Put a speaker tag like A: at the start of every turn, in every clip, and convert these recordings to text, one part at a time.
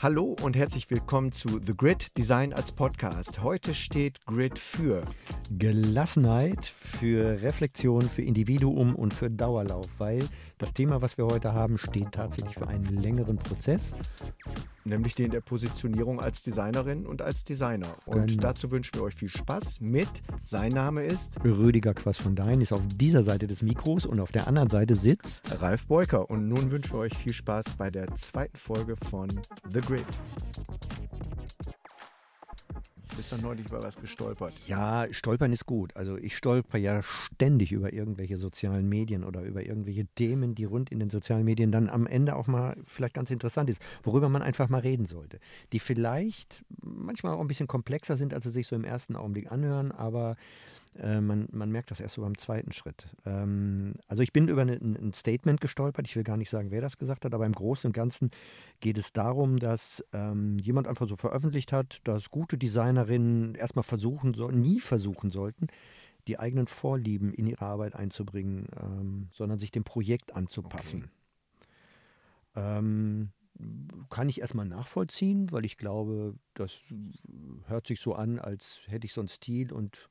A: Hallo und herzlich willkommen zu The Grid Design als Podcast. Heute steht Grid für
B: Gelassenheit, für Reflexion, für Individuum und für Dauerlauf, weil das Thema, was wir heute haben, steht tatsächlich für einen längeren Prozess.
A: Nämlich den der Positionierung als Designerin und als Designer. Und genau. dazu wünschen wir euch viel Spaß mit. Sein Name ist
B: Rüdiger Quass von Dein, ist auf dieser Seite des Mikros und auf der anderen Seite sitzt
A: Ralf Beuker. Und nun wünschen wir euch viel Spaß bei der zweiten Folge von The Grid bist doch neulich über was gestolpert.
B: Ja, stolpern ist gut. Also ich stolper ja ständig über irgendwelche sozialen Medien oder über irgendwelche Themen, die rund in den sozialen Medien dann am Ende auch mal vielleicht ganz interessant ist, worüber man einfach mal reden sollte. Die vielleicht manchmal auch ein bisschen komplexer sind, als sie sich so im ersten Augenblick anhören, aber äh, man, man merkt das erst so beim zweiten Schritt. Ähm, also ich bin über eine, ein Statement gestolpert. Ich will gar nicht sagen, wer das gesagt hat, aber im Großen und Ganzen geht es darum, dass ähm, jemand einfach so veröffentlicht hat, dass gute Designerinnen erstmal versuchen sollen, nie versuchen sollten, die eigenen Vorlieben in ihre Arbeit einzubringen, ähm, sondern sich dem Projekt anzupassen. Okay. Ähm, kann ich erstmal nachvollziehen, weil ich glaube, das hört sich so an, als hätte ich so einen Stil und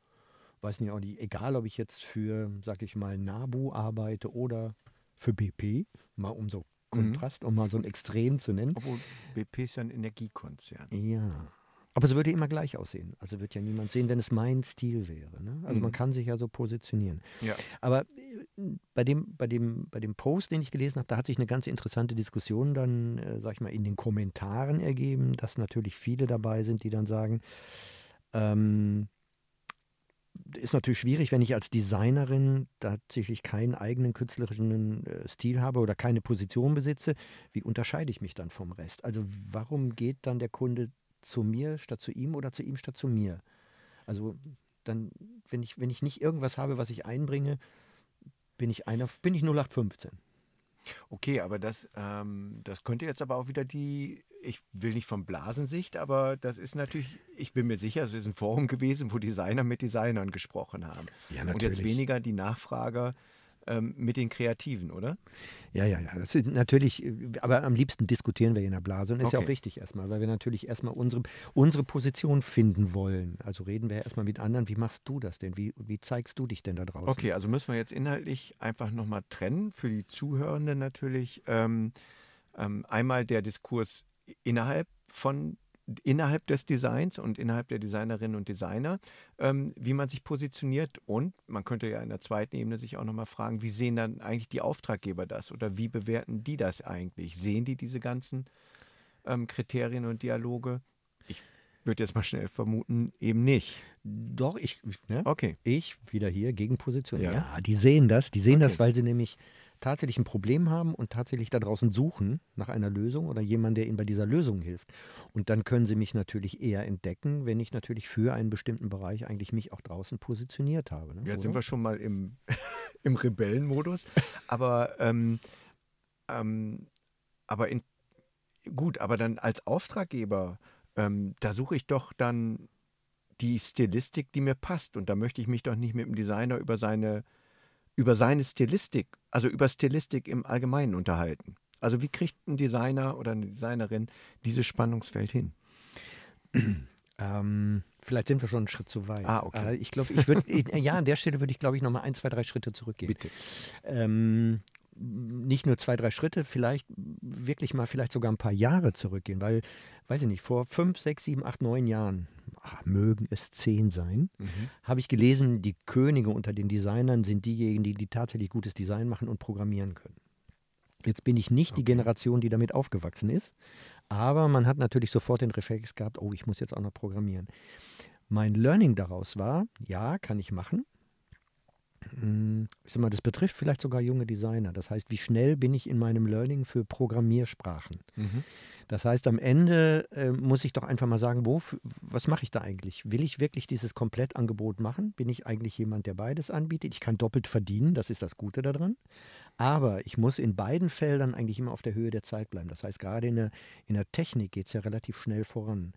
B: weiß nicht, auch nicht, egal ob ich jetzt für, sag ich mal, NABU arbeite oder für BP, mal um so mhm. Kontrast, mhm. um mal so ein Extrem zu nennen.
A: Obwohl BP ist ja ein Energiekonzern.
B: Ja. Aber es würde immer gleich aussehen. Also wird ja niemand sehen, wenn es mein Stil wäre. Ne? Also mhm. man kann sich ja so positionieren.
A: Ja.
B: Aber äh, bei dem, bei, dem, bei dem Post, den ich gelesen habe, da hat sich eine ganz interessante Diskussion dann, äh, sag ich mal, in den Kommentaren ergeben, dass natürlich viele dabei sind, die dann sagen, ähm, ist natürlich schwierig, wenn ich als Designerin tatsächlich keinen eigenen künstlerischen äh, Stil habe oder keine Position besitze. Wie unterscheide ich mich dann vom Rest? Also warum geht dann der Kunde zu mir statt zu ihm oder zu ihm statt zu mir? Also dann, wenn ich, wenn ich nicht irgendwas habe, was ich einbringe, bin ich einer, bin ich 0815.
A: Okay, aber das, ähm, das könnte jetzt aber auch wieder die, ich will nicht von Blasensicht, aber das ist natürlich, ich bin mir sicher, es ist ein Forum gewesen, wo Designer mit Designern gesprochen haben. Ja, natürlich. Und jetzt weniger die Nachfrager ähm, mit den Kreativen, oder?
B: Ja, ja, ja. Das ist natürlich, aber am liebsten diskutieren wir in der Blase und ist okay. ja auch richtig erstmal, weil wir natürlich erstmal unsere, unsere Position finden wollen. Also reden wir erstmal mit anderen, wie machst du das denn? Wie, wie zeigst du dich denn da draußen?
A: Okay, also müssen wir jetzt inhaltlich einfach nochmal trennen, für die Zuhörenden natürlich. Ähm, ähm, einmal der Diskurs innerhalb von innerhalb des Designs und innerhalb der Designerinnen und Designer, ähm, wie man sich positioniert. Und man könnte ja in der zweiten Ebene sich auch nochmal fragen, wie sehen dann eigentlich die Auftraggeber das oder wie bewerten die das eigentlich? Sehen die diese ganzen ähm, Kriterien und Dialoge? Ich würde jetzt mal schnell vermuten, eben nicht.
B: Doch, ich,
A: ne? okay.
B: ich wieder hier, Gegenposition. Ja. ja, die sehen das. Die sehen okay. das, weil sie nämlich tatsächlich ein Problem haben und tatsächlich da draußen suchen nach einer Lösung oder jemand, der ihnen bei dieser Lösung hilft. Und dann können sie mich natürlich eher entdecken, wenn ich natürlich für einen bestimmten Bereich eigentlich mich auch draußen positioniert habe. Ne?
A: Jetzt oder? sind wir schon mal im, im Rebellenmodus. Aber, ähm, ähm, aber in, gut, aber dann als Auftraggeber, ähm, da suche ich doch dann die Stilistik, die mir passt. Und da möchte ich mich doch nicht mit dem Designer über seine über seine Stilistik, also über Stilistik im Allgemeinen unterhalten. Also wie kriegt ein Designer oder eine Designerin dieses Spannungsfeld hin?
B: Ähm, vielleicht sind wir schon einen Schritt zu weit.
A: Ah, okay.
B: Äh, ich glaube, ich würde, ja, an der Stelle würde ich, glaube ich, nochmal ein, zwei, drei Schritte zurückgehen.
A: Bitte.
B: Ähm, nicht nur zwei, drei Schritte, vielleicht wirklich mal vielleicht sogar ein paar Jahre zurückgehen, weil, weiß ich nicht, vor fünf, sechs, sieben, acht, neun Jahren ach, mögen es zehn sein, mhm. habe ich gelesen, die Könige unter den Designern sind diejenigen, die, die tatsächlich gutes Design machen und programmieren können. Jetzt bin ich nicht okay. die Generation, die damit aufgewachsen ist, aber man hat natürlich sofort den Reflex gehabt, oh, ich muss jetzt auch noch programmieren. Mein Learning daraus war, ja, kann ich machen, ich sag mal, das betrifft vielleicht sogar junge Designer. Das heißt, wie schnell bin ich in meinem Learning für Programmiersprachen? Mhm. Das heißt, am Ende äh, muss ich doch einfach mal sagen, wo, was mache ich da eigentlich? Will ich wirklich dieses Komplettangebot machen? Bin ich eigentlich jemand, der beides anbietet? Ich kann doppelt verdienen, das ist das Gute daran. Aber ich muss in beiden Feldern eigentlich immer auf der Höhe der Zeit bleiben. Das heißt, gerade in der, in der Technik geht es ja relativ schnell voran.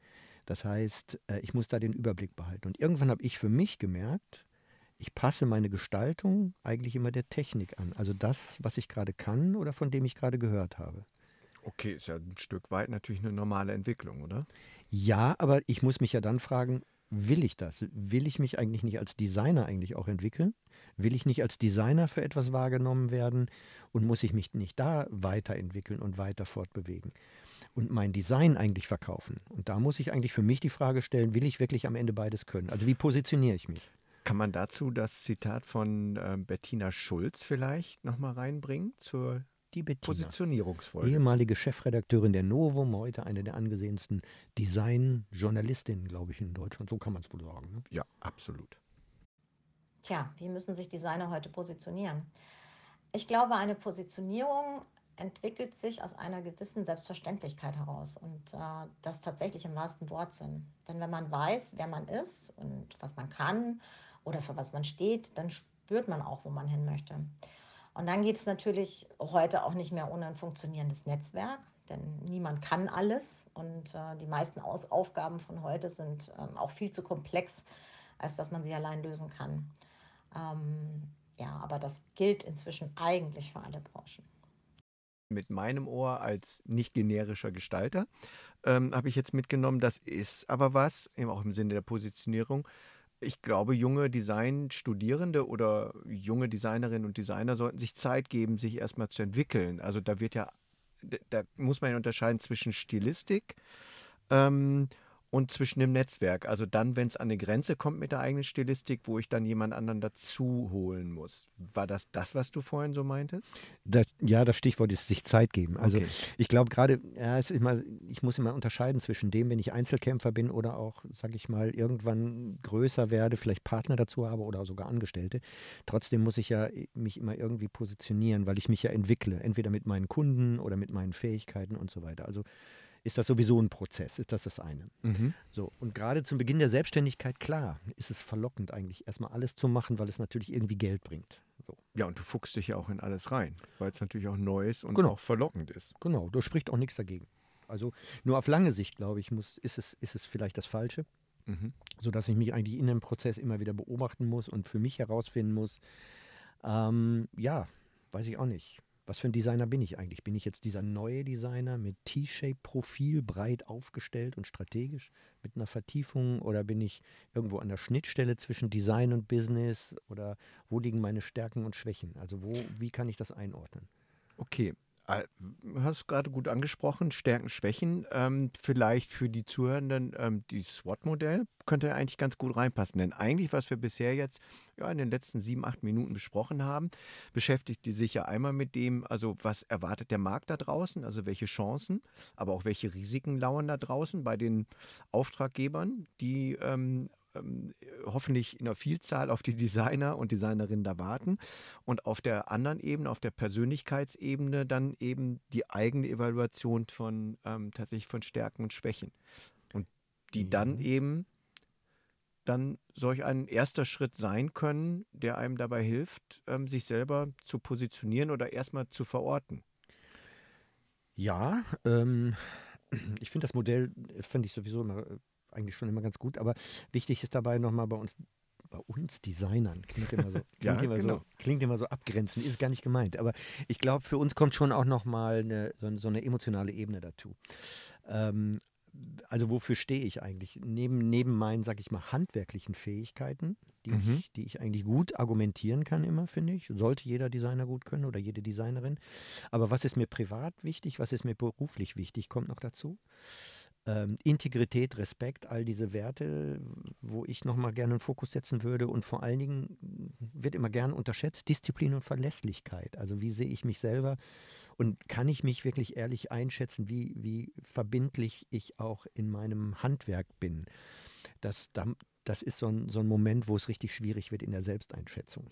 B: Das heißt, äh, ich muss da den Überblick behalten. Und irgendwann habe ich für mich gemerkt, ich passe meine Gestaltung eigentlich immer der Technik an. Also das, was ich gerade kann oder von dem ich gerade gehört habe.
A: Okay, ist ja ein Stück weit natürlich eine normale Entwicklung, oder?
B: Ja, aber ich muss mich ja dann fragen, will ich das? Will ich mich eigentlich nicht als Designer eigentlich auch entwickeln? Will ich nicht als Designer für etwas wahrgenommen werden und muss ich mich nicht da weiterentwickeln und weiter fortbewegen? Und mein Design eigentlich verkaufen. Und da muss ich eigentlich für mich die Frage stellen, will ich wirklich am Ende beides können? Also wie positioniere ich mich?
A: Kann man dazu das Zitat von äh, Bettina Schulz vielleicht nochmal reinbringen zur
B: die Bettina.
A: Positionierungsfolge?
B: Ehemalige Chefredakteurin der Novum, heute eine der angesehensten Design-Journalistinnen, glaube ich, in Deutschland. So kann man es wohl sagen. Ne?
A: Ja, absolut.
C: Tja, wie müssen sich Designer heute positionieren? Ich glaube, eine Positionierung entwickelt sich aus einer gewissen Selbstverständlichkeit heraus und äh, das tatsächlich im wahrsten Wortsinn. Denn wenn man weiß, wer man ist und was man kann oder für was man steht, dann spürt man auch, wo man hin möchte. Und dann geht es natürlich heute auch nicht mehr ohne ein funktionierendes Netzwerk, denn niemand kann alles und äh, die meisten Aus Aufgaben von heute sind ähm, auch viel zu komplex, als dass man sie allein lösen kann. Ähm, ja, aber das gilt inzwischen eigentlich für alle Branchen.
A: Mit meinem Ohr als nicht generischer Gestalter ähm, habe ich jetzt mitgenommen, das ist aber was, eben auch im Sinne der Positionierung. Ich glaube, junge Designstudierende oder junge Designerinnen und Designer sollten sich Zeit geben, sich erstmal zu entwickeln. Also da wird ja, da muss man ja unterscheiden zwischen Stilistik ähm, und zwischen dem Netzwerk. Also dann, wenn es an eine Grenze kommt mit der eigenen Stilistik, wo ich dann jemand anderen dazu holen muss. War das das, was du vorhin so meintest?
B: Das, ja, das Stichwort ist sich Zeit geben. Also okay. ich glaube gerade, ja, ich muss immer unterscheiden zwischen dem, wenn ich Einzelkämpfer bin oder auch, sage ich mal, irgendwann größer werde, vielleicht Partner dazu habe oder sogar Angestellte. Trotzdem muss ich ja mich immer irgendwie positionieren, weil ich mich ja entwickle, entweder mit meinen Kunden oder mit meinen Fähigkeiten und so weiter. Also ist das sowieso ein Prozess, ist das das eine. Mhm. So, und gerade zum Beginn der Selbstständigkeit, klar, ist es verlockend eigentlich, erstmal alles zu machen, weil es natürlich irgendwie Geld bringt. So.
A: Ja, und du fuchst dich ja auch in alles rein, weil es natürlich auch neu ist und genau. auch verlockend ist.
B: Genau, da spricht auch nichts dagegen. Also nur auf lange Sicht, glaube ich, muss, ist, es, ist es vielleicht das Falsche, mhm. sodass ich mich eigentlich in dem Prozess immer wieder beobachten muss und für mich herausfinden muss, ähm, ja, weiß ich auch nicht was für ein Designer bin ich eigentlich? Bin ich jetzt dieser neue Designer mit T-Shape-Profil, breit aufgestellt und strategisch mit einer Vertiefung? Oder bin ich irgendwo an der Schnittstelle zwischen Design und Business? Oder wo liegen meine Stärken und Schwächen? Also wo, wie kann ich das einordnen?
A: Okay, hast gerade gut angesprochen, Stärken, Schwächen. Ähm, vielleicht für die Zuhörenden, ähm, die SWOT-Modell könnte eigentlich ganz gut reinpassen. Denn eigentlich, was wir bisher jetzt ja, in den letzten sieben, acht Minuten besprochen haben, beschäftigt die sich ja einmal mit dem, also was erwartet der Markt da draußen, also welche Chancen, aber auch welche Risiken lauern da draußen bei den Auftraggebern, die ähm, ähm, hoffentlich in der Vielzahl auf die Designer und Designerinnen da warten und auf der anderen Ebene, auf der Persönlichkeitsebene dann eben die eigene Evaluation von ähm, tatsächlich von Stärken und Schwächen und die mhm. dann eben dann solch ein erster Schritt sein können, der einem dabei hilft, ähm, sich selber zu positionieren oder erstmal zu verorten.
B: Ja, ähm, ich finde das Modell, äh, finde ich sowieso immer äh, eigentlich schon immer ganz gut, aber wichtig ist dabei nochmal bei uns bei uns Designern. Klingt immer so, klingt ja, immer genau. so, klingt immer so abgrenzend, ist gar nicht gemeint. Aber ich glaube, für uns kommt schon auch nochmal eine, so, so eine emotionale Ebene dazu. Ähm, also wofür stehe ich eigentlich? Neben, neben meinen, sag ich mal, handwerklichen Fähigkeiten, die, mhm. ich, die ich eigentlich gut argumentieren kann immer, finde ich. Sollte jeder Designer gut können oder jede Designerin. Aber was ist mir privat wichtig, was ist mir beruflich wichtig, kommt noch dazu ähm, Integrität, Respekt, all diese Werte, wo ich nochmal gerne einen Fokus setzen würde. Und vor allen Dingen wird immer gern unterschätzt, Disziplin und Verlässlichkeit. Also wie sehe ich mich selber und kann ich mich wirklich ehrlich einschätzen, wie, wie verbindlich ich auch in meinem Handwerk bin. Das, das ist so ein, so ein Moment, wo es richtig schwierig wird in der Selbsteinschätzung.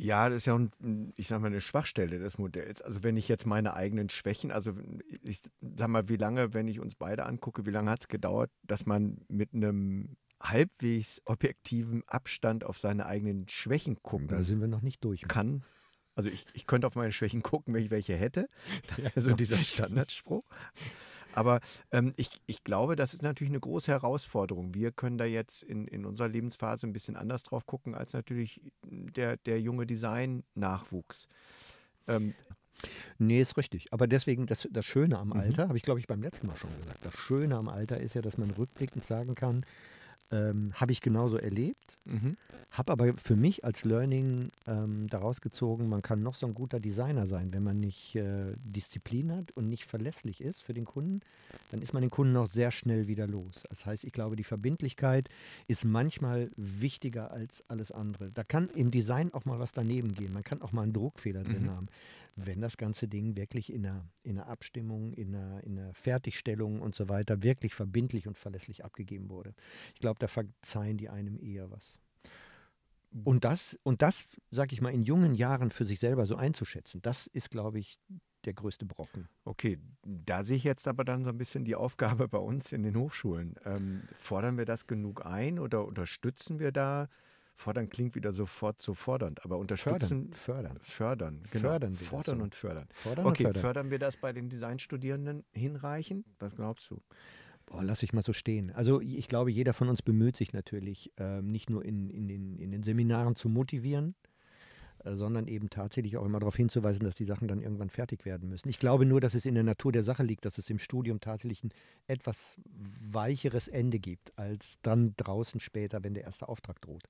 A: Ja, das ist ja, ein, ich sag mal, eine Schwachstelle des Modells. Also wenn ich jetzt meine eigenen Schwächen, also ich sag mal, wie lange, wenn ich uns beide angucke, wie lange hat es gedauert, dass man mit einem halbwegs objektiven Abstand auf seine eigenen Schwächen gucken
B: Da sind wir noch nicht durch.
A: Kann. Also ich, ich könnte auf meine Schwächen gucken, wenn ich welche hätte. Also ja, dieser Standardspruch. Aber ähm, ich, ich glaube, das ist natürlich eine große Herausforderung. Wir können da jetzt in, in unserer Lebensphase ein bisschen anders drauf gucken als natürlich der, der junge Design-Nachwuchs.
B: Ähm, Nee, ist richtig. Aber deswegen, das, das Schöne am mhm. Alter, mhm. habe ich glaube ich beim letzten Mal schon gesagt, das Schöne am Alter ist ja, dass man rückblickend sagen kann, ähm, habe ich genauso erlebt, mhm. habe aber für mich als Learning ähm, daraus gezogen, man kann noch so ein guter Designer sein, wenn man nicht äh, Disziplin hat und nicht verlässlich ist für den Kunden, dann ist man den Kunden auch sehr schnell wieder los. Das heißt, ich glaube, die Verbindlichkeit ist manchmal wichtiger als alles andere. Da kann im Design auch mal was daneben gehen, man kann auch mal einen Druckfehler drin mhm. haben wenn das ganze Ding wirklich in einer, in einer Abstimmung, in einer, in einer Fertigstellung und so weiter wirklich verbindlich und verlässlich abgegeben wurde. Ich glaube, da verzeihen die einem eher was. Und das, und das, sag ich mal, in jungen Jahren für sich selber so einzuschätzen, das ist, glaube ich, der größte Brocken.
A: Okay, da sehe ich jetzt aber dann so ein bisschen die Aufgabe bei uns in den Hochschulen. Ähm, fordern wir das genug ein oder unterstützen wir da Fordern klingt wieder sofort so fordernd, aber unterstützen.
B: Fördern.
A: Fördern.
B: Genau. Fördern
A: Fordern so. und fördern.
B: Fordern
A: okay,
B: und fördern.
A: fördern wir das bei den Designstudierenden hinreichend? Was glaubst du?
B: Boah, lass ich mal so stehen. Also ich glaube, jeder von uns bemüht sich natürlich, ähm, nicht nur in, in, den, in den Seminaren zu motivieren, äh, sondern eben tatsächlich auch immer darauf hinzuweisen, dass die Sachen dann irgendwann fertig werden müssen. Ich glaube nur, dass es in der Natur der Sache liegt, dass es im Studium tatsächlich ein etwas weicheres Ende gibt, als dann draußen später, wenn der erste Auftrag droht.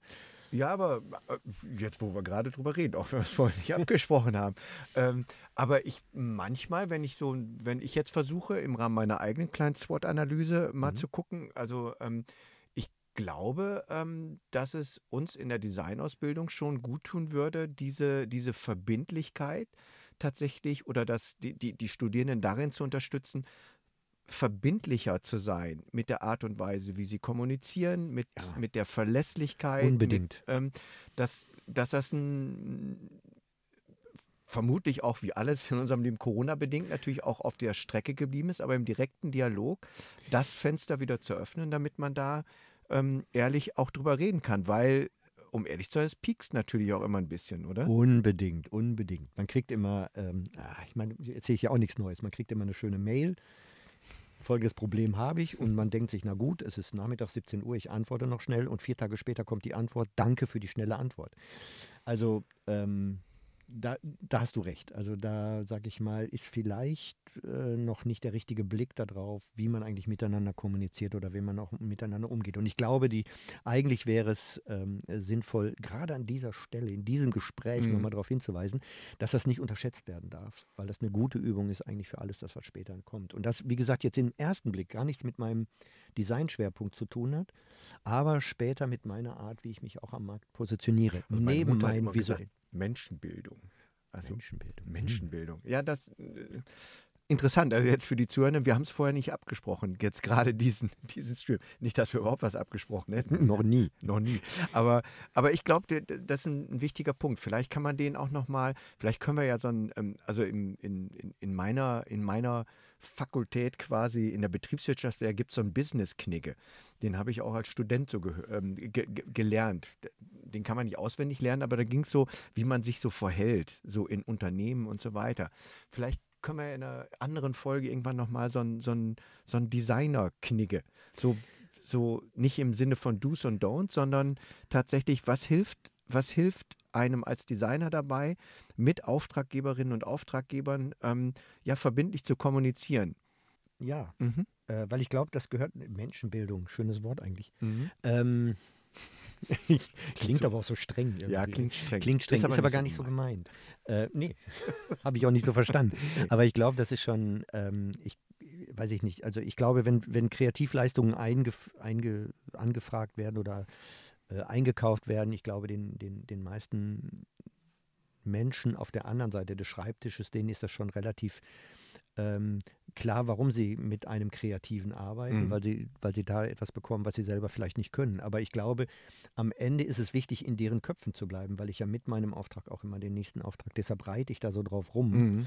A: Ja, aber äh, jetzt, wo wir gerade drüber reden, auch wenn wir es vorher nicht abgesprochen haben. Ähm, aber ich manchmal, wenn ich so, wenn ich jetzt versuche, im Rahmen meiner eigenen kleinen SWOT-Analyse mal mhm. zu gucken, also ähm, glaube, ähm, dass es uns in der Designausbildung schon gut tun würde, diese, diese Verbindlichkeit tatsächlich oder dass die, die, die Studierenden darin zu unterstützen, verbindlicher zu sein mit der Art und Weise, wie sie kommunizieren, mit, ja. mit der Verlässlichkeit.
B: Unbedingt.
A: Mit, ähm, dass, dass das ein vermutlich auch wie alles in unserem Leben Corona-bedingt natürlich auch auf der Strecke geblieben ist, aber im direkten Dialog das Fenster wieder zu öffnen, damit man da ähm, ehrlich auch drüber reden kann, weil um ehrlich zu sein, es piekst natürlich auch immer ein bisschen, oder?
B: Unbedingt, unbedingt. Man kriegt immer, ähm, ah, ich meine, erzähle ich ja auch nichts Neues, man kriegt immer eine schöne Mail. Folgendes Problem habe ich und man denkt sich, na gut, es ist Nachmittag 17 Uhr, ich antworte noch schnell und vier Tage später kommt die Antwort, danke für die schnelle Antwort. Also ähm, da, da, hast du recht. Also da, sage ich mal, ist vielleicht äh, noch nicht der richtige Blick darauf, wie man eigentlich miteinander kommuniziert oder wie man auch miteinander umgeht. Und ich glaube, die, eigentlich wäre es ähm, sinnvoll, gerade an dieser Stelle, in diesem Gespräch mhm. nochmal darauf hinzuweisen, dass das nicht unterschätzt werden darf, weil das eine gute Übung ist eigentlich für alles das, was später kommt. Und das, wie gesagt, jetzt im ersten Blick gar nichts mit meinem Designschwerpunkt zu tun hat, aber später mit meiner Art, wie ich mich auch am Markt positioniere.
A: Also neben meinen visuellen. Menschenbildung. Also Menschenbildung. Menschenbildung. Ja, das äh, interessant. Also jetzt für die Zuhörer, wir haben es vorher nicht abgesprochen. Jetzt gerade diesen, diesen Stream. Nicht, dass wir überhaupt was abgesprochen hätten.
B: Noch nie.
A: Noch nie. Aber, aber ich glaube, das ist ein, wichtiger Punkt. Vielleicht kann man den auch nochmal, vielleicht können wir ja so ein, ähm, also in, in, in meiner, in meiner Fakultät quasi in der Betriebswirtschaft, da gibt es so einen Business-Knigge. Den habe ich auch als Student so ge ähm, ge gelernt. Den kann man nicht auswendig lernen, aber da ging es so, wie man sich so verhält, so in Unternehmen und so weiter. Vielleicht können wir in einer anderen Folge irgendwann nochmal so ein, so ein, so ein Designer-Knigge. So, so nicht im Sinne von Do's und Don'ts, sondern tatsächlich, was hilft, was hilft einem als Designer dabei, mit Auftraggeberinnen und Auftraggebern ähm, ja verbindlich zu kommunizieren.
B: Ja, mhm. äh, weil ich glaube, das gehört Menschenbildung, schönes Wort eigentlich. Mhm. Ähm, klingt aber auch so streng.
A: Irgendwie. Ja, klingt streng.
B: Klingt streng, ist aber, ist aber gar nicht so gemeint. Äh, nee, habe ich auch nicht so verstanden. Aber ich glaube, das ist schon, ähm, ich weiß ich nicht, also ich glaube, wenn, wenn Kreativleistungen eingef einge angefragt werden oder äh, eingekauft werden. Ich glaube, den, den, den meisten Menschen auf der anderen Seite des Schreibtisches, denen ist das schon relativ ähm, klar, warum sie mit einem Kreativen arbeiten, mhm. weil, sie, weil sie da etwas bekommen, was sie selber vielleicht nicht können. Aber ich glaube, am Ende ist es wichtig, in deren Köpfen zu bleiben, weil ich ja mit meinem Auftrag auch immer den nächsten Auftrag, deshalb reite ich da so drauf rum, mhm.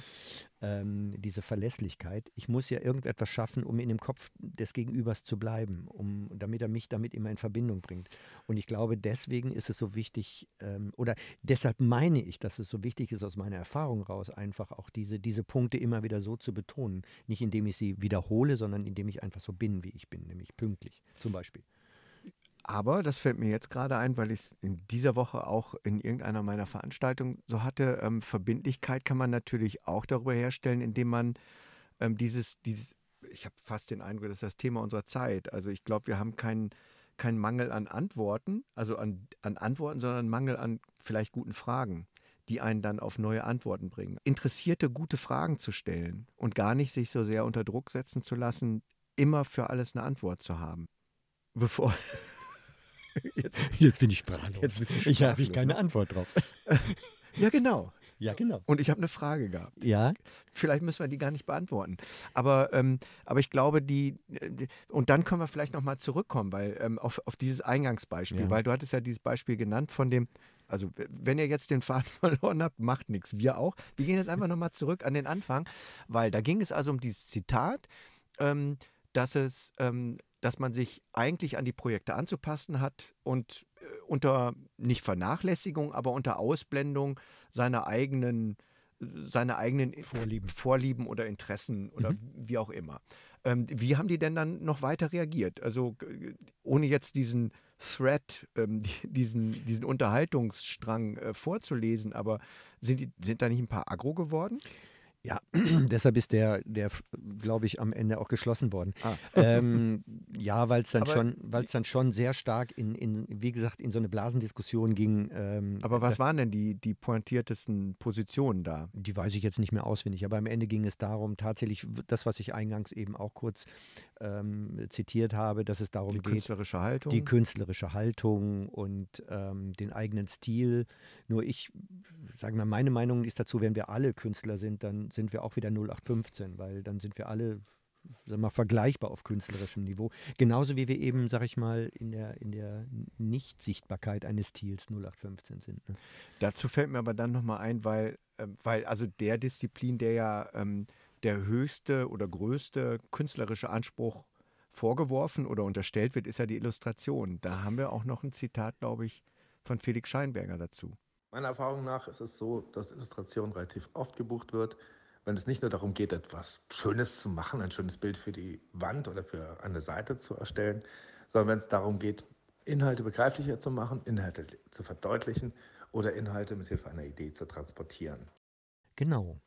B: ähm, diese Verlässlichkeit. Ich muss ja irgendetwas schaffen, um in dem Kopf des Gegenübers zu bleiben, um, damit er mich damit immer in Verbindung bringt. Und ich glaube, deswegen ist es so wichtig, ähm, oder deshalb meine ich, dass es so wichtig ist, aus meiner Erfahrung raus, einfach auch diese, diese Punkte immer wieder so zu betonen Nicht indem ich sie wiederhole, sondern indem ich einfach so bin, wie ich bin, nämlich pünktlich zum Beispiel.
A: Aber das fällt mir jetzt gerade ein, weil ich es in dieser Woche auch in irgendeiner meiner Veranstaltungen so hatte. Ähm, Verbindlichkeit kann man natürlich auch darüber herstellen, indem man ähm, dieses, dieses, ich habe fast den Eindruck, das ist das Thema unserer Zeit. Also ich glaube, wir haben keinen keinen Mangel an Antworten, also an, an Antworten, sondern Mangel an vielleicht guten Fragen, die einen dann auf neue Antworten bringen. Interessierte, gute Fragen zu stellen und gar nicht sich so sehr unter Druck setzen zu lassen, immer für alles eine Antwort zu haben. Bevor,
B: Jetzt, jetzt bin ich sprachlos.
A: Jetzt
B: ich habe
A: sprachlos,
B: keine
A: ne?
B: Antwort drauf.
A: ja, genau.
B: Ja, genau.
A: Und ich habe eine Frage gehabt.
B: Ja,
A: Vielleicht müssen wir die gar nicht beantworten. Aber, ähm, aber ich glaube, die, die, und dann können wir vielleicht nochmal zurückkommen, weil ähm, auf, auf dieses Eingangsbeispiel,
B: Ja.
A: weil du hattest ja dieses Beispiel genannt von dem, also wenn ihr jetzt den Faden verloren habt, macht nichts. Wir auch. Wir gehen jetzt einfach nochmal zurück an den Anfang, weil da ging es also um dieses Zitat, ähm, dass es, ähm, dass man sich eigentlich an die Projekte anzupassen hat und äh, unter nicht Vernachlässigung, aber unter Ausblendung seiner eigenen seine eigenen
B: Vorlieben.
A: Vorlieben oder Interessen oder
B: Mhm.
A: wie auch immer. Ähm, wie haben die denn dann noch weiter reagiert? Also ohne jetzt diesen Thread, ähm, die, diesen, diesen Unterhaltungsstrang äh, vorzulesen, aber sind, die, sind da nicht ein paar aggro geworden?
B: Ja. deshalb ist der, der glaube ich, am Ende auch geschlossen worden.
A: Ah.
B: ähm, ja, weil es dann
A: Aber-
B: schon, weil es dann schon sehr stark in, in, wie gesagt, in so eine Blasendiskussion ging. Ähm,
A: Aber was waren denn die, die pointiertesten Positionen da?
B: Die weiß ich jetzt nicht mehr auswendig, aber am Ende ging es darum, tatsächlich das, was ich eingangs eben auch kurz ähm, zitiert habe, dass es darum
A: Die
B: geht,
A: künstlerische Haltung?
B: die künstlerische Haltung und ähm, den eigenen Stil. Nur ich, sagen wir, meine Meinung ist dazu, wenn wir alle Künstler sind, dann sind wir auch wieder 0815, weil dann sind wir alle sagen wir mal, vergleichbar auf künstlerischem Niveau. Genauso wie wir eben, sag ich mal, in der, in der Nichtsichtbarkeit eines Stils 0815 sind. Ne?
A: Dazu fällt mir aber dann nochmal ein, weil, ähm, weil also der Disziplin, der ja ähm, der höchste oder größte künstlerische Anspruch vorgeworfen oder unterstellt wird, ist ja die Illustration. Da haben wir auch noch ein Zitat, glaube ich, von Felix Scheinberger dazu.
D: Meiner Erfahrung nach ist es so, dass Illustration relativ oft gebucht wird, wenn es nicht nur darum geht, etwas Schönes zu machen, ein schönes Bild für die Wand oder für eine Seite zu erstellen, sondern wenn es darum geht, Inhalte begreiflicher zu machen, Inhalte zu verdeutlichen oder Inhalte mit Hilfe einer Idee zu transportieren.
B: Genau.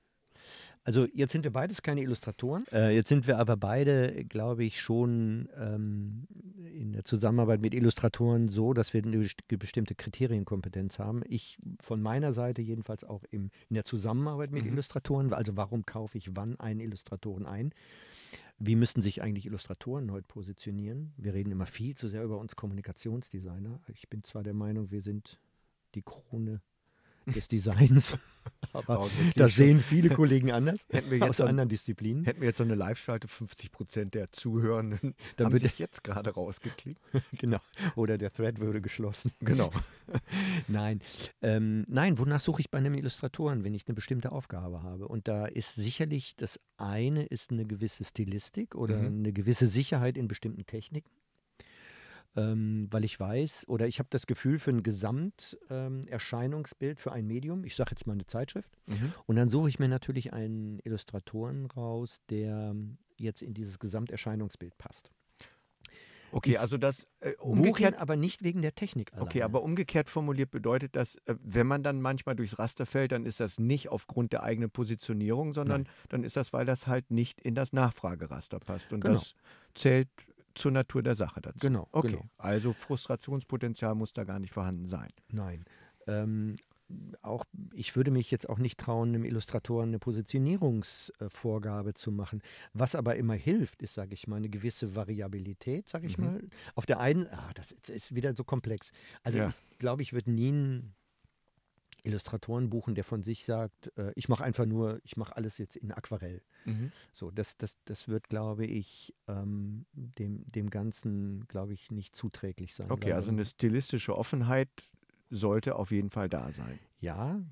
B: Also jetzt sind wir beides keine Illustratoren. Äh, jetzt sind wir aber beide, glaube ich, schon ähm, in der Zusammenarbeit mit Illustratoren so, dass wir eine best- bestimmte Kriterienkompetenz haben. Ich von meiner Seite jedenfalls auch im, in der Zusammenarbeit mit
A: Mhm.
B: Illustratoren. Also warum kaufe ich wann einen Illustratoren ein? Wie müssten sich eigentlich Illustratoren heute positionieren? Wir reden immer viel zu sehr über uns Kommunikationsdesigner. Ich bin zwar der Meinung, wir sind die Krone des Designs, aber
A: Oh,
B: das
A: sehe ich
B: sehen viele Kollegen anders
A: Hätten wir
B: aus
A: jetzt so-
B: anderen Disziplinen.
A: Hätten wir jetzt so eine Live-Schalte, 50 Prozent der Zuhörenden
B: Dann
A: haben
B: würde-
A: sich jetzt gerade rausgeklickt.
B: genau. Oder der Thread würde geschlossen.
A: Genau.
B: Nein, ähm, nein, wonach suche ich bei einem Illustratoren, wenn ich eine bestimmte Aufgabe habe? Und da ist sicherlich das eine ist eine gewisse Stilistik oder
A: Mhm.
B: eine gewisse Sicherheit in bestimmten Techniken. Ähm, weil ich weiß oder ich habe das Gefühl für ein Gesamterscheinungsbild ähm, für ein Medium, ich sage jetzt mal eine Zeitschrift,
A: Mhm.
B: und dann suche ich mir natürlich einen Illustratoren raus, der ähm, jetzt in dieses Gesamterscheinungsbild passt.
A: Okay,
B: Ich
A: also das äh, umgekehrt
B: aber nicht wegen der Technik alleine.
A: Okay, aber umgekehrt formuliert bedeutet das, äh, wenn man dann manchmal durchs Raster fällt, dann ist das nicht aufgrund der eigenen Positionierung, sondern dann ist das, weil das halt nicht in das Nachfrageraster passt. Und
B: Genau.
A: das zählt zur Natur der Sache dazu.
B: Genau,
A: Okay,
B: genau.
A: also Frustrationspotenzial muss da gar nicht vorhanden sein.
B: Nein. Ähm, auch ich würde mich jetzt auch nicht trauen, einem Illustratoren eine Positionierungsvorgabe zu machen. Was aber immer hilft, ist, sage ich mal, eine gewisse Variabilität, sage ich
A: Mhm.
B: mal. Auf der einen, ah, das ist, wieder so komplex. Also
A: Ja.
B: ich glaube, ich würde nie einen Illustratoren buchen, der von sich sagt, äh, ich mache einfach nur, ich mache alles jetzt in Aquarell. So, das, das, das wird, glaube ich, ähm, dem, dem Ganzen, glaube ich, nicht zuträglich sein.
A: Okay, also eine stilistische Offenheit sollte auf jeden Fall da sein.
B: Ja,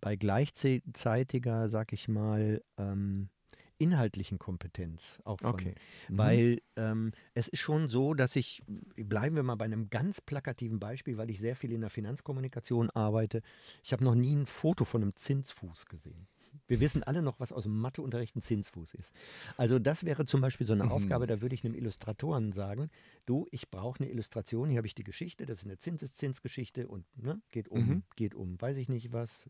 B: bei gleichzeitiger, sag ich mal, ähm, inhaltlichen Kompetenz auch von.
A: Okay. Mhm.
B: Weil ähm, es ist schon so, dass ich, bleiben wir mal bei einem ganz plakativen Beispiel, weil ich sehr viel in der Finanzkommunikation arbeite. Ich habe noch nie ein Foto von einem Zinsfuß gesehen. Wir wissen alle noch, was aus dem Matheunterricht ein Zinsfuß ist. Also das wäre zum Beispiel so eine
A: Mhm.
B: Aufgabe, da würde ich einem Illustratoren sagen, du, ich brauche eine Illustration, hier habe ich die Geschichte, das ist eine Zinseszinsgeschichte und ne, geht um,
A: Mhm.
B: geht um, weiß ich nicht was,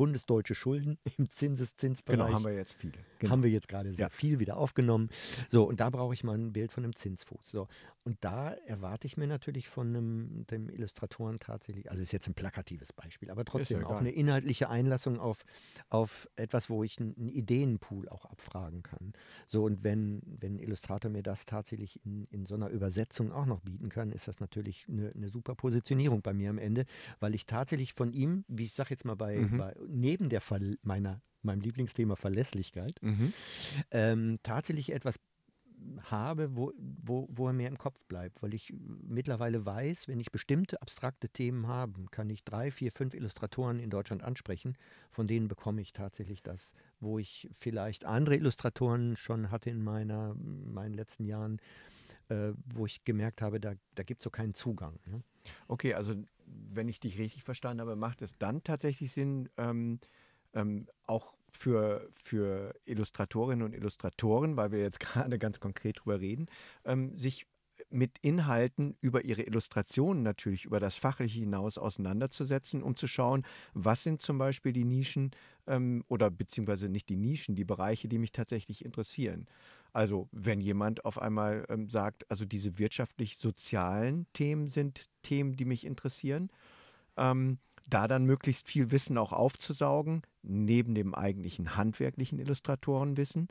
B: bundesdeutsche Schulden im Zinseszinsbereich.
A: Genau, haben wir jetzt viele. Genau.
B: Haben wir jetzt gerade sehr
A: Ja.
B: viel wieder aufgenommen. So, und da brauche ich mal ein Bild von einem Zinsfuß. So, und da erwarte ich mir natürlich von einem, dem Illustratoren tatsächlich, also ist jetzt ein plakatives Beispiel, aber trotzdem
A: ja
B: auch eine inhaltliche Einlassung auf, auf etwas, wo ich einen, einen Ideenpool auch abfragen kann. So, und wenn, wenn ein Illustrator mir das tatsächlich in, in so einer Übersetzung auch noch bieten kann, ist das natürlich eine, eine super Positionierung bei mir am Ende, weil ich tatsächlich von ihm, wie ich sage jetzt mal bei,
A: Mhm.
B: bei neben der Ver meiner meinem Lieblingsthema Verlässlichkeit,
A: Mhm.
B: ähm, tatsächlich etwas habe, wo, wo, wo er mir im Kopf bleibt, weil ich mittlerweile weiß, wenn ich bestimmte abstrakte Themen habe, kann ich drei, vier, fünf Illustratoren in Deutschland ansprechen, von denen bekomme ich tatsächlich das, wo ich vielleicht andere Illustratoren schon hatte in meiner, meinen letzten Jahren, äh, wo ich gemerkt habe, da, da gibt es so keinen Zugang. Ne?
A: Okay, also wenn ich dich richtig verstanden habe, macht es dann tatsächlich Sinn, ähm, ähm, auch für, für Illustratorinnen und Illustratoren, weil wir jetzt gerade ganz konkret drüber reden, ähm, sich mit Inhalten über ihre Illustrationen natürlich über das Fachliche hinaus auseinanderzusetzen, um zu schauen, was sind zum Beispiel die Nischen ähm, oder beziehungsweise nicht die Nischen, die Bereiche, die mich tatsächlich interessieren. Also wenn jemand auf einmal ähm, sagt, also diese wirtschaftlich-sozialen Themen sind Themen, die mich interessieren, ähm, da dann möglichst viel Wissen auch aufzusaugen, neben dem eigentlichen handwerklichen Illustratorenwissen,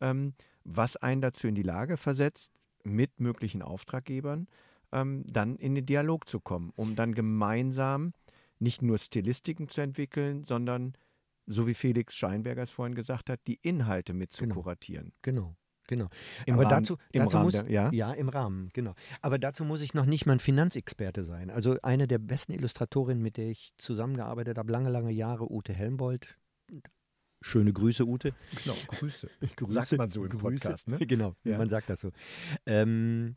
A: ähm, was einen dazu in die Lage versetzt, mit möglichen Auftraggebern ähm, dann in den Dialog zu kommen, um dann gemeinsam nicht nur Stilistiken zu entwickeln, sondern, so wie Felix Scheinberger es vorhin gesagt hat, die Inhalte mit zu
B: Genau.
A: kuratieren.
B: Genau. Genau.
A: Im
B: Aber
A: Rahmen-
B: dazu, dazu muss,
A: der- ja?
B: ja, im Rahmen, genau. Aber dazu muss ich noch nicht mal ein Finanzexperte sein. Also eine der besten Illustratorinnen, mit der ich zusammengearbeitet habe, lange, lange Jahre, Ute Helmbold. Schöne Grüße, Ute.
A: Genau, Grüße.
B: Grüße,
A: Sagt man so im
B: Grüße.
A: Podcast, ne?
B: Genau,
A: Ja.
B: man sagt das so. Ähm,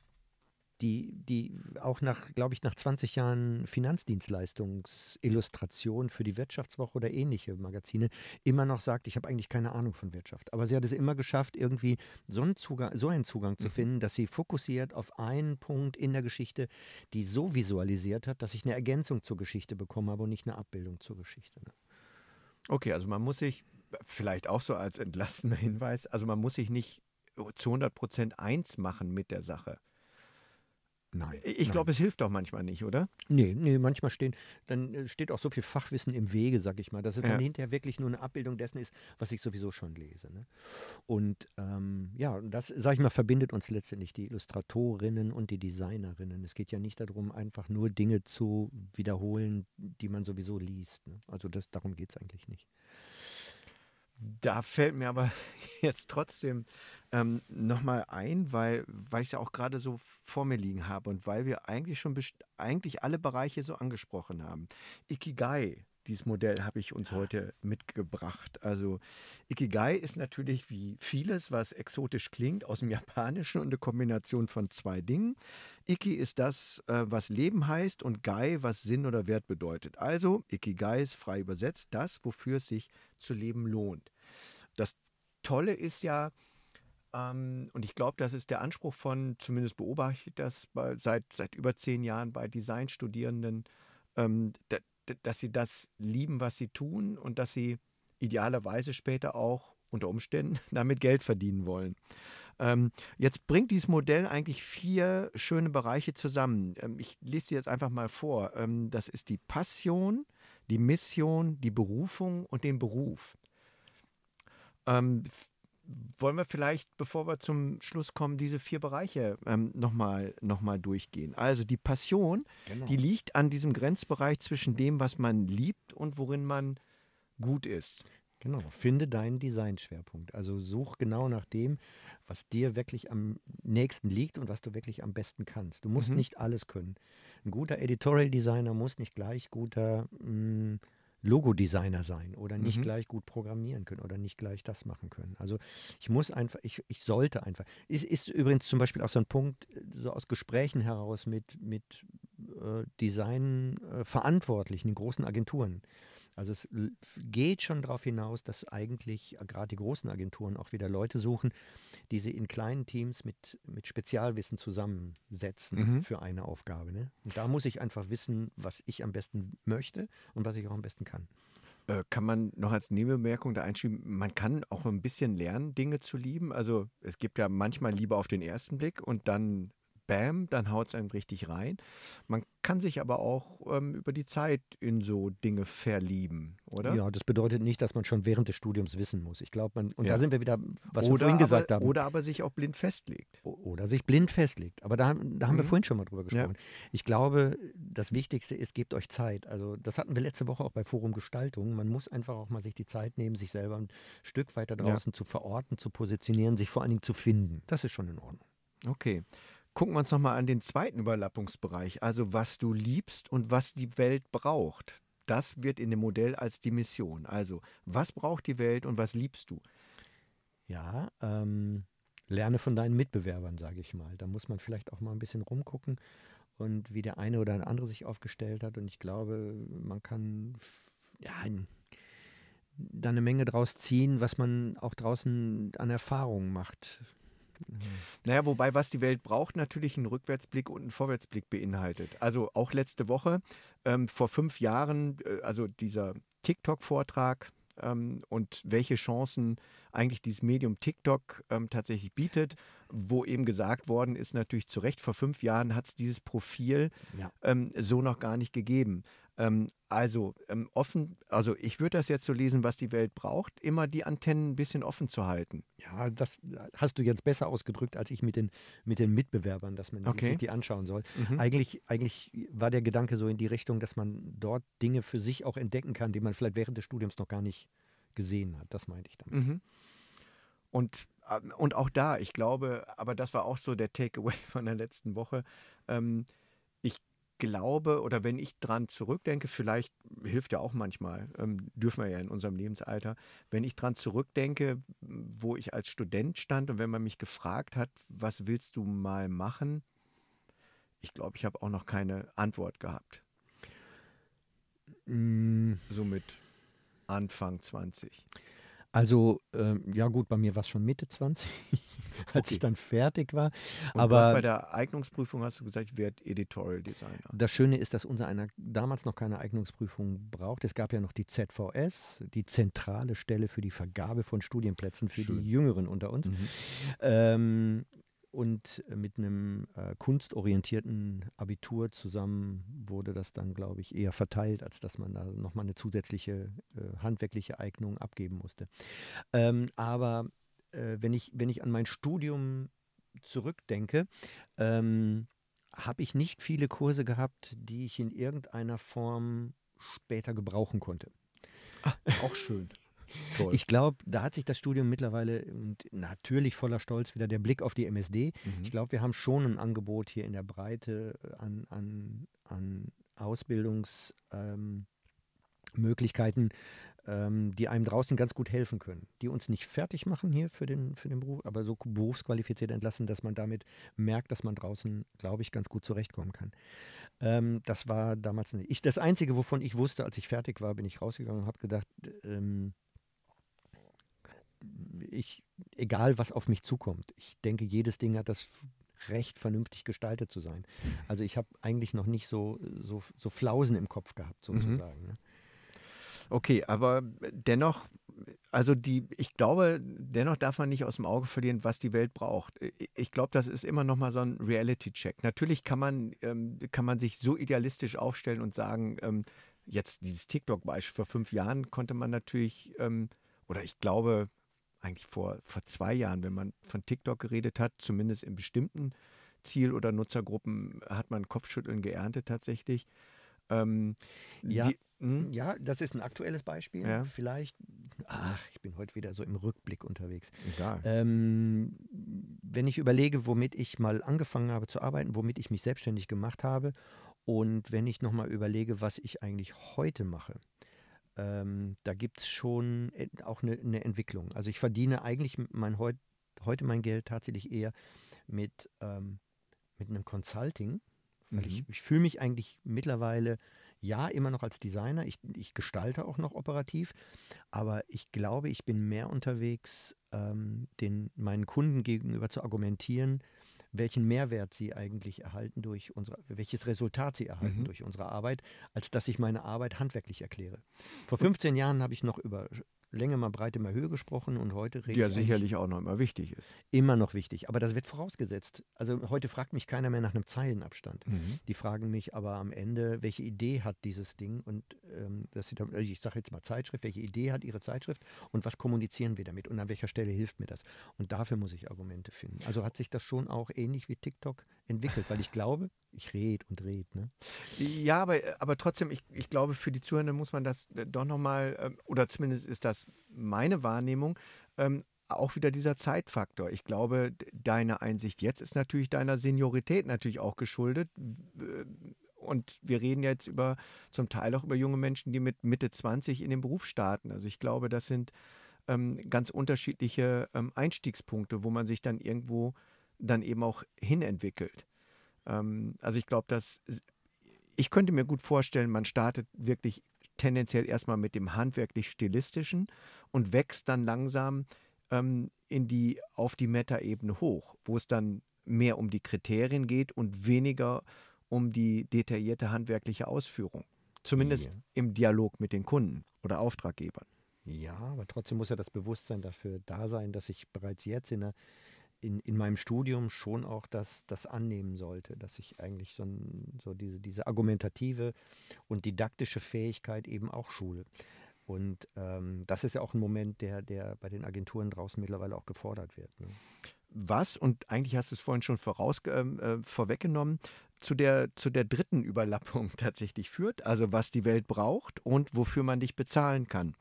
B: die, die auch nach, glaube ich, nach 20 Jahren Finanzdienstleistungsillustration für die Wirtschaftswoche oder ähnliche Magazine immer noch sagt, ich habe eigentlich keine Ahnung von Wirtschaft. Aber sie hat es immer geschafft, irgendwie so einen Zugang, so einen Zugang zu
A: Mhm.
B: finden, dass sie fokussiert auf einen Punkt in der Geschichte, die so visualisiert hat, dass ich eine Ergänzung zur Geschichte bekommen habe und nicht eine Abbildung zur Geschichte. Ne?
A: Okay, also man muss sich, vielleicht auch so als entlastender Hinweis, also man muss sich nicht zu 100 Prozent eins machen mit der Sache.
B: Nein.
A: Ich glaube, es hilft doch manchmal nicht, oder?
B: Nee, nee, manchmal stehen, dann äh, steht auch so viel Fachwissen im Wege, sag ich mal, dass es
A: Ja.
B: dann hinterher wirklich nur eine Abbildung dessen ist, was ich sowieso schon lese. Ne? Und ähm, ja, das, sag ich mal, verbindet uns letztendlich die Illustratorinnen und die Designerinnen. Es geht ja nicht darum, einfach nur Dinge zu wiederholen, die man sowieso liest. Ne? Also das, darum geht es eigentlich nicht.
A: Da fällt mir aber jetzt trotzdem ähm, nochmal ein, weil, weil ich es ja auch gerade so vor mir liegen habe und weil wir eigentlich schon eigentlich alle Bereiche so angesprochen haben. Ikigai, dieses Modell habe ich uns heute mitgebracht. Also Ikigai ist natürlich wie vieles, was exotisch klingt, aus dem Japanischen und eine Kombination von zwei Dingen. Iki ist das, äh, was Leben heißt und Gai, was Sinn oder Wert bedeutet. Also Ikigai ist frei übersetzt das, wofür es sich zu leben lohnt. Das Tolle ist ja, ähm, und ich glaube, das ist der Anspruch von, zumindest beobachte ich das bei, seit, seit über zehn Jahren bei Designstudierenden, ähm, dass sie das lieben, was sie tun und dass sie idealerweise später auch unter Umständen damit Geld verdienen wollen. Ähm, jetzt bringt dieses Modell eigentlich vier schöne Bereiche zusammen. Ähm, ich lese sie jetzt einfach mal vor. Ähm, das ist die Passion, die Mission, die Berufung und den Beruf. Wollen wir vielleicht, bevor wir zum Schluss kommen, diese vier Bereiche ähm, nochmal noch mal durchgehen? Also die Passion,
B: Genau.
A: die liegt an diesem Grenzbereich zwischen dem, was man liebt und worin man gut ist.
B: Genau, finde deinen Designschwerpunkt. Also such genau nach dem, was dir wirklich am nächsten liegt und was du wirklich am besten kannst. Du musst
A: Mhm.
B: nicht alles können. Ein guter Editorial Designer muss nicht gleich guter mh, Logo-Designer sein oder nicht
A: Mhm.
B: gleich gut programmieren können oder nicht gleich das machen können. Also ich muss einfach, ich, ich sollte einfach. Ist, ist übrigens zum Beispiel auch so ein Punkt, äh, so aus Gesprächen heraus mit, mit äh, Design-Verantwortlichen in großen Agenturen. Also es geht schon darauf hinaus, dass eigentlich äh, gerade die großen Agenturen auch wieder Leute suchen, die sie in kleinen Teams mit, mit Spezialwissen zusammensetzen
A: Mhm.
B: für eine Aufgabe. Ne? Und da muss ich einfach wissen, was ich am besten möchte und was ich auch am besten kann.
A: Äh, kann man noch als Nebenbemerkung da einschieben, man kann auch ein bisschen lernen, Dinge zu lieben. Also es gibt ja manchmal Liebe auf den ersten Blick und dann Bam, dann haut es einem richtig rein. Man kann sich aber auch ähm, über die Zeit in so Dinge verlieben, oder?
B: Ja, das bedeutet nicht, dass man schon während des Studiums wissen muss. Ich glaube, man, und
A: Ja.
B: da sind wir wieder, was wir
A: oder,
B: vorhin gesagt
A: aber,
B: haben.
A: oder aber sich auch blind festlegt.
B: Oder sich blind festlegt. Aber da, da haben wir
A: Mhm.
B: vorhin schon mal drüber
A: Ja.
B: gesprochen. Ich glaube, das Wichtigste ist, gebt euch Zeit. Also das hatten wir letzte Woche auch bei Forum Gestaltung. Man muss einfach auch mal sich die Zeit nehmen, sich selber ein Stück weiter
A: Ja.
B: draußen zu verorten, zu positionieren, sich vor allen Dingen zu finden. Das ist schon in Ordnung.
A: Okay. Gucken wir uns nochmal an den zweiten Überlappungsbereich, also was du liebst und was die Welt braucht. Das wird in dem Modell als die Mission. Also, was braucht die Welt und was liebst du?
B: Ja, ähm, lerne von deinen Mitbewerbern, sage ich mal. Da muss man vielleicht auch mal ein bisschen rumgucken und wie der eine oder der andere sich aufgestellt hat. Und ich glaube, man kann ja, da eine Menge draus ziehen, was man auch draußen an Erfahrungen macht.
A: Naja, wobei, was die Welt braucht, natürlich einen Rückwärtsblick und einen Vorwärtsblick beinhaltet. Also auch letzte Woche, ähm, vor fünf Jahren, äh, also dieser TikTok-Vortrag ähm, und welche Chancen eigentlich dieses Medium TikTok ähm, tatsächlich bietet, wo eben gesagt worden ist, natürlich zu Recht, vor fünf Jahren hat es dieses Profil
B: Ja.
A: ähm, so noch gar nicht gegeben. Ähm, also ähm, offen, also ich würde das jetzt so lesen, was die Welt braucht, immer die Antennen ein bisschen offen zu halten.
B: Ja, das hast du jetzt besser ausgedrückt als ich mit den, mit den Mitbewerbern, dass man
A: Okay.
B: sich die anschauen soll.
A: Mhm.
B: Eigentlich, eigentlich war der Gedanke so in die Richtung, dass man dort Dinge für sich auch entdecken kann, die man vielleicht während des Studiums noch gar nicht gesehen hat. Das meinte ich damit.
A: Mhm. Und, ähm, und auch da, ich glaube, aber das war auch so der Takeaway von der letzten Woche. Ähm, glaube, oder wenn ich dran zurückdenke, vielleicht hilft ja auch manchmal, ähm, dürfen wir ja in unserem Lebensalter, wenn ich dran zurückdenke, wo ich als Student stand und wenn man mich gefragt hat, was willst du mal machen? Ich glaube, ich habe auch noch keine Antwort gehabt.
B: Mm,
A: So mit Anfang 20.
B: Also, ähm, ja gut, bei mir war es schon Mitte 20, als
A: Okay.
B: ich dann fertig war.
A: Und hast bei
B: Aber
A: der Eignungsprüfung hast du gesagt, ich werde Editorial Designer.
B: das Schöne ist, dass unser einer damals noch keine Eignungsprüfung braucht. Es gab ja noch die ZVS, die zentrale Stelle für die Vergabe von Studienplätzen für
A: Schön.
B: die Jüngeren unter uns.
A: Mhm.
B: Ähm, und mit einem äh, kunstorientierten Abitur zusammen wurde das dann, glaube ich, eher verteilt, als dass man da nochmal eine zusätzliche äh, handwerkliche Eignung abgeben musste. Ähm, aber äh, wenn, ich, wenn ich an mein Studium zurückdenke, ähm, habe ich nicht viele Kurse gehabt, die ich in irgendeiner Form später gebrauchen konnte.
A: Auch schön. Toll.
B: Ich glaube, da hat sich das Studium mittlerweile und natürlich voller Stolz wieder der Blick auf die MSD.
A: Mhm.
B: Ich glaube, wir haben schon ein Angebot hier in der Breite an, an, an Ausbildungsmöglichkeiten, Möglichkeiten, ähm, die einem draußen ganz gut helfen können, die uns nicht fertig machen hier für den, für den Beruf, aber so berufsqualifiziert entlassen, dass man damit merkt, dass man draußen, glaube ich, ganz gut zurechtkommen kann. Ähm, das war damals nicht. Ich, das Einzige, wovon ich wusste, als ich fertig war, bin ich rausgegangen und habe gedacht, ähm, ich, egal was auf mich zukommt, ich denke, jedes Ding hat das recht vernünftig gestaltet zu sein. Also ich habe eigentlich noch nicht so, so, so Flausen im Kopf gehabt, sozusagen. Ne?
A: Okay, aber dennoch, also die, ich glaube, dennoch darf man nicht aus dem Auge verlieren, was die Welt braucht. Ich glaube, das ist immer noch mal so ein Reality-Check. Natürlich kann man, ähm, kann man sich so idealistisch aufstellen und sagen, ähm, jetzt dieses TikTok-Beispiel vor fünf Jahren konnte man natürlich, ähm, oder ich glaube, eigentlich vor, vor zwei Jahren, wenn man von TikTok geredet hat, zumindest in bestimmten Ziel- oder Nutzergruppen, hat man Kopfschütteln geerntet tatsächlich. Ähm,
B: Ja.
A: die, hm?
B: Ja, das ist ein aktuelles Beispiel.
A: Ja.
B: Vielleicht, ach, ich bin heute wieder so im Rückblick unterwegs.
A: Egal.
B: Ähm, wenn ich überlege, womit ich mal angefangen habe zu arbeiten, womit ich mich selbstständig gemacht habe und wenn ich nochmal überlege, was ich eigentlich heute mache, ähm, da gibt es schon e- auch eine, eine Entwicklung. Also ich verdiene eigentlich mein heut, heute mein Geld tatsächlich eher mit, ähm, mit einem Consulting, weil ich,
A: Mhm.
B: ich fühle mich eigentlich mittlerweile ja, immer noch als Designer. Ich, ich gestalte auch noch operativ, aber ich glaube, ich bin mehr unterwegs, ähm, den, meinen Kunden gegenüber zu argumentieren, welchen Mehrwert sie eigentlich erhalten durch unsere, welches Resultat sie erhalten mhm. durch unsere Arbeit, als dass ich meine Arbeit handwerklich erkläre. Vor 15 Jahren habe ich noch über Länge mal Breite mal Höhe gesprochen und heute
A: rede Ja, sicherlich auch noch immer wichtig ist.
B: Immer noch wichtig, aber das wird vorausgesetzt. Also heute fragt mich keiner mehr nach einem Zeilenabstand. Mhm. Die fragen mich aber am Ende, welche Idee hat dieses Ding und ähm, das sind, also ich sage jetzt mal Zeitschrift, welche Idee hat Ihre Zeitschrift und was kommunizieren wir damit und an welcher Stelle hilft mir das? Und dafür muss ich Argumente finden. Also hat sich das schon auch ähnlich wie TikTok entwickelt, weil ich glaube, ich rede und rede. Ne?
A: Ja, aber, aber trotzdem, ich, ich glaube, für die Zuhörenden muss man das äh, doch nochmal, ähm, oder zumindest ist das meine Wahrnehmung, ähm, auch wieder dieser Zeitfaktor. Ich glaube, deine Einsicht jetzt ist natürlich deiner Seniorität natürlich auch geschuldet. Und wir reden jetzt über zum Teil auch über junge Menschen, die mit Mitte 20 in den Beruf starten. Also ich glaube, das sind ähm, ganz unterschiedliche ähm, Einstiegspunkte, wo man sich dann irgendwo dann eben auch hinentwickelt. Ähm, also ich glaube, dass ich könnte mir gut vorstellen, man startet wirklich tendenziell erstmal mit dem handwerklich-stilistischen und wächst dann langsam ähm, in die, auf die Meta-Ebene hoch, wo es dann mehr um die Kriterien geht und weniger um die detaillierte handwerkliche Ausführung. Zumindest ja. im Dialog mit den Kunden oder Auftraggebern.
B: Ja, aber trotzdem muss ja das Bewusstsein dafür da sein, dass ich bereits jetzt in einer in, in meinem Studium schon auch das, das annehmen sollte, dass ich eigentlich so, ein, so diese, diese argumentative und didaktische Fähigkeit eben auch schule. Und ähm, das ist ja auch ein Moment, der, der bei den Agenturen draußen mittlerweile auch gefordert wird. Ne?
A: Was, und eigentlich hast du es vorhin schon voraus, ähm, äh, vorweggenommen, zu der, zu der dritten Überlappung tatsächlich führt, also was die Welt braucht und wofür man dich bezahlen kann.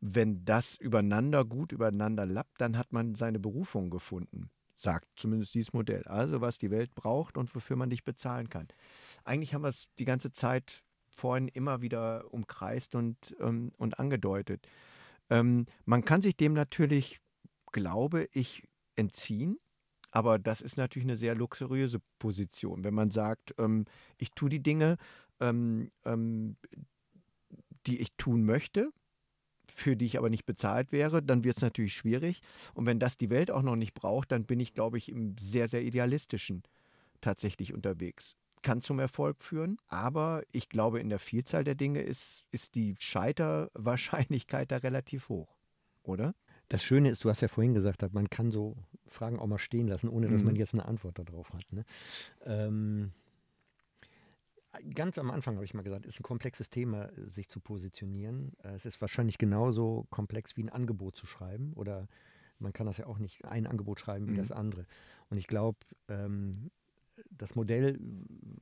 A: Wenn das übereinander gut übereinander lappt, dann hat man seine Berufung gefunden sagt zumindest dieses Modell. Also was die Welt braucht und wofür man dich bezahlen kann. Eigentlich haben wir es die ganze Zeit vorhin immer wieder umkreist und, ähm, und angedeutet. Ähm, man kann sich dem natürlich, glaube ich, entziehen. Aber das ist natürlich eine sehr luxuriöse Position, wenn man sagt, ähm, ich tue die Dinge, ähm, ähm, die ich tun möchte, für die ich aber nicht bezahlt wäre, dann wird es natürlich schwierig. Und wenn das die Welt auch noch nicht braucht, dann bin ich, glaube ich, im sehr, sehr idealistischen tatsächlich unterwegs. Kann zum Erfolg führen, aber ich glaube, in der Vielzahl der Dinge ist, ist die Scheiterwahrscheinlichkeit da relativ hoch, oder?
B: Das Schöne ist, du hast ja vorhin gesagt, man kann so Fragen auch mal stehen lassen, ohne dass mhm. man jetzt eine Antwort darauf hat. Ne? Ähm, ganz am Anfang habe ich mal gesagt, ist ein komplexes Thema, sich zu positionieren. Äh, es ist wahrscheinlich genauso komplex wie ein Angebot zu schreiben oder man kann das ja auch nicht ein Angebot schreiben wie mhm. das andere. Und ich glaube, ähm, das Modell,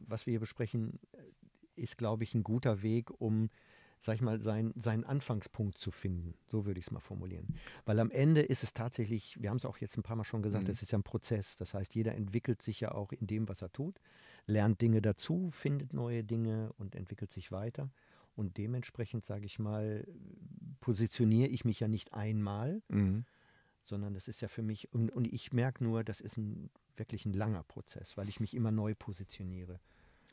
B: was wir hier besprechen, ist, glaube ich, ein guter Weg, um sag ich mal, sein, seinen Anfangspunkt zu finden. So würde ich es mal formulieren. Weil am Ende ist es tatsächlich, wir haben es auch jetzt ein paar Mal schon gesagt, es mhm. ist ja ein Prozess. Das heißt, jeder entwickelt sich ja auch in dem, was er tut lernt Dinge dazu, findet neue Dinge und entwickelt sich weiter. Und dementsprechend, sage ich mal, positioniere ich mich ja nicht einmal, mhm. sondern das ist ja für mich, und, und ich merke nur, das ist ein, wirklich ein langer Prozess, weil ich mich immer neu positioniere.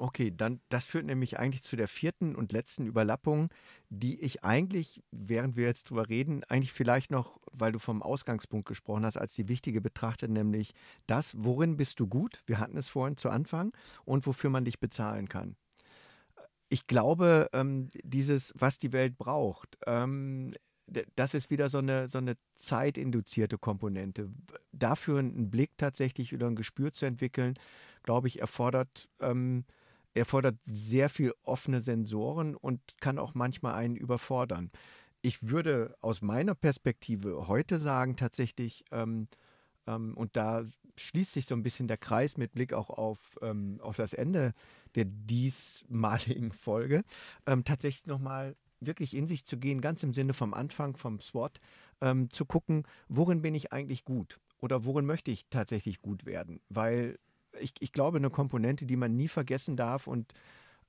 A: Okay, dann das führt nämlich eigentlich zu der vierten und letzten Überlappung, die ich eigentlich, während wir jetzt drüber reden, eigentlich vielleicht noch, weil du vom Ausgangspunkt gesprochen hast, als die wichtige betrachtet, nämlich das, worin bist du gut? Wir hatten es vorhin zu Anfang und wofür man dich bezahlen kann. Ich glaube, ähm, dieses, was die Welt braucht, ähm, das ist wieder so eine, so eine zeitinduzierte Komponente. Dafür einen Blick tatsächlich oder ein Gespür zu entwickeln, glaube ich, erfordert ähm, erfordert sehr viel offene Sensoren und kann auch manchmal einen überfordern. Ich würde aus meiner Perspektive heute sagen, tatsächlich, ähm, ähm, und da schließt sich so ein bisschen der Kreis mit Blick auch auf, ähm, auf das Ende der diesmaligen Folge, ähm, tatsächlich nochmal wirklich in sich zu gehen, ganz im Sinne vom Anfang, vom SWOT, ähm, zu gucken, worin bin ich eigentlich gut oder worin möchte ich tatsächlich gut werden, weil ich, ich glaube, eine Komponente, die man nie vergessen darf und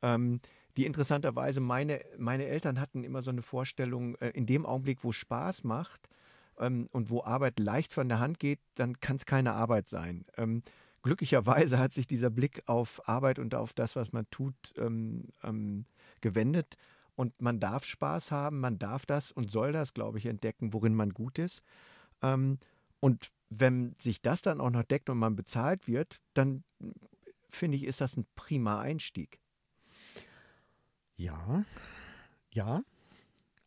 A: ähm, die interessanterweise meine, meine Eltern hatten immer so eine Vorstellung, äh, in dem Augenblick, wo Spaß macht ähm, und wo Arbeit leicht von der Hand geht, dann kann es keine Arbeit sein. Ähm, glücklicherweise hat sich dieser Blick auf Arbeit und auf das, was man tut, ähm, ähm, gewendet. Und man darf Spaß haben, man darf das und soll das, glaube ich, entdecken, worin man gut ist. Ähm, und wenn sich das dann auch noch deckt und man bezahlt wird, dann finde ich, ist das ein prima Einstieg.
B: Ja, ja.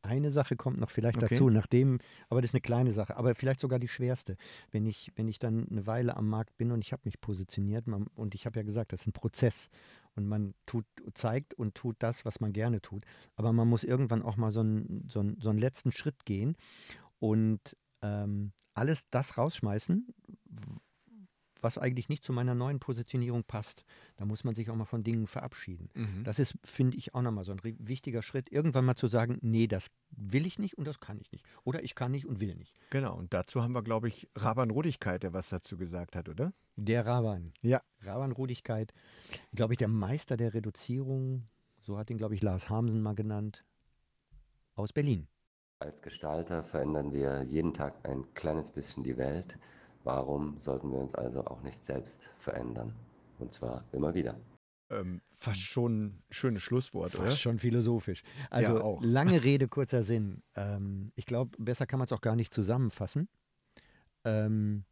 B: Eine Sache kommt noch vielleicht
A: Okay.
B: dazu, nachdem, aber das ist eine kleine Sache, aber vielleicht sogar die schwerste. Wenn ich, wenn ich dann eine Weile am Markt bin und ich habe mich positioniert man, und ich habe ja gesagt, das ist ein Prozess und man tut, zeigt und tut das, was man gerne tut. Aber man muss irgendwann auch mal so einen, so einen, so einen letzten Schritt gehen und ähm, alles das rausschmeißen, was eigentlich nicht zu meiner neuen Positionierung passt. Da muss man sich auch mal von Dingen verabschieden.
A: Mhm.
B: Das ist, finde ich, auch nochmal so ein wichtiger Schritt, irgendwann mal zu sagen, nee, das will ich nicht und das kann ich nicht. Oder ich kann nicht und will nicht.
A: Genau, und dazu haben wir, glaube ich, Raban Rodigkeit, der was dazu gesagt hat, oder?
B: Der Raban.
A: Ja.
B: Raban-Rudigkeit, glaube ich, der Meister der Reduzierung, so hat ihn, glaube ich, Lars Hamsen mal genannt, aus Berlin.
E: Als Gestalter verändern wir jeden Tag ein kleines bisschen die Welt. Warum sollten wir uns also auch nicht selbst verändern? Und zwar immer wieder.
A: Ähm, fast schon ein schönes Schlusswort, oder?
B: Fast schon philosophisch. Also
A: auch.
B: lange Rede, kurzer Sinn. Ähm, ich glaube, besser kann man es auch gar nicht zusammenfassen. Ähm,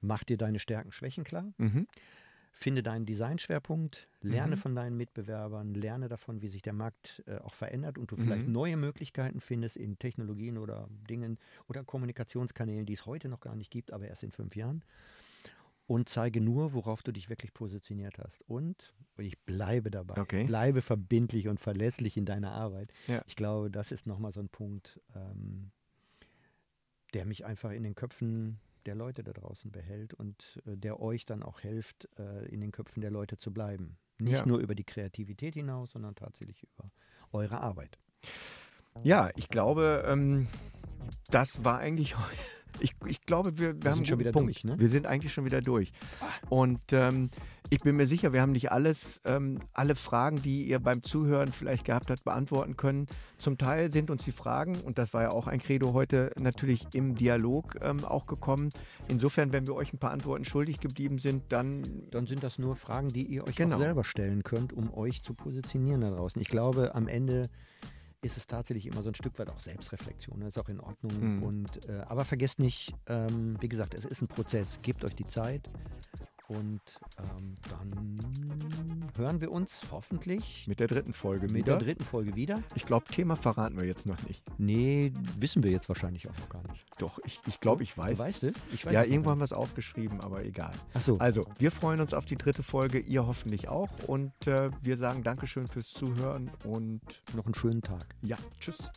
B: mach dir deine Stärken, Schwächen klar.
A: Mhm.
B: Finde deinen Designschwerpunkt, lerne
A: Mhm.
B: von deinen Mitbewerbern, lerne davon, wie sich der Markt äh, auch verändert und du vielleicht
A: Mhm.
B: neue Möglichkeiten findest in Technologien oder Dingen oder Kommunikationskanälen, die es heute noch gar nicht gibt, aber erst in fünf Jahren. Und zeige nur, worauf du dich wirklich positioniert hast. Und ich bleibe dabei.
A: Okay.
B: Bleibe verbindlich und verlässlich in deiner Arbeit.
A: Ja.
B: Ich glaube, das ist nochmal so ein Punkt, ähm, der mich einfach in den Köpfen der Leute da draußen behält und äh, der euch dann auch hilft, äh, in den Köpfen der Leute zu bleiben. Nicht
A: Ja.
B: nur über die Kreativität hinaus, sondern tatsächlich über eure Arbeit.
A: Ja, ich glaube, ähm, das war eigentlich. Ich, ich glaube, wir, wir,
B: Wir
A: haben
B: schon wieder
A: Punkt.
B: durch, ne?
A: Wir sind eigentlich schon wieder durch. Und ähm, ich bin mir sicher, wir haben nicht alles, ähm, alle Fragen, die ihr beim Zuhören vielleicht gehabt habt, beantworten können. Zum Teil sind uns die Fragen, und das war ja auch ein Credo heute, natürlich im Dialog ähm, auch gekommen. Insofern, wenn wir euch ein paar Antworten schuldig geblieben sind, dann
B: Dann sind das nur Fragen, die ihr euch
A: Genau.
B: selber stellen könnt, um euch zu positionieren da draußen. Ich glaube, am Ende ist es tatsächlich immer so ein Stück weit auch Selbstreflexion. Das ist auch in Ordnung.
A: Mhm.
B: Und, äh, aber vergesst nicht, ähm, wie gesagt, es ist ein Prozess. Gebt euch die Zeit. Und ähm, dann hören wir uns hoffentlich
A: mit der dritten Folge
B: mit
A: wieder.
B: der dritten Folge wieder.
A: ich glaube, Thema verraten wir jetzt noch nicht.
B: Nee, wissen wir jetzt wahrscheinlich auch noch gar nicht.
A: Doch, ich, ich glaube, ich weiß.
B: Du weißt es? Ich weiß
A: ja, irgendwo haben wir es aufgeschrieben, aber egal.
B: Ach so.
A: Also, wir freuen uns auf die dritte Folge, ihr hoffentlich auch. Und äh, wir sagen Dankeschön fürs Zuhören und
B: noch einen schönen Tag.
A: ja, tschüss.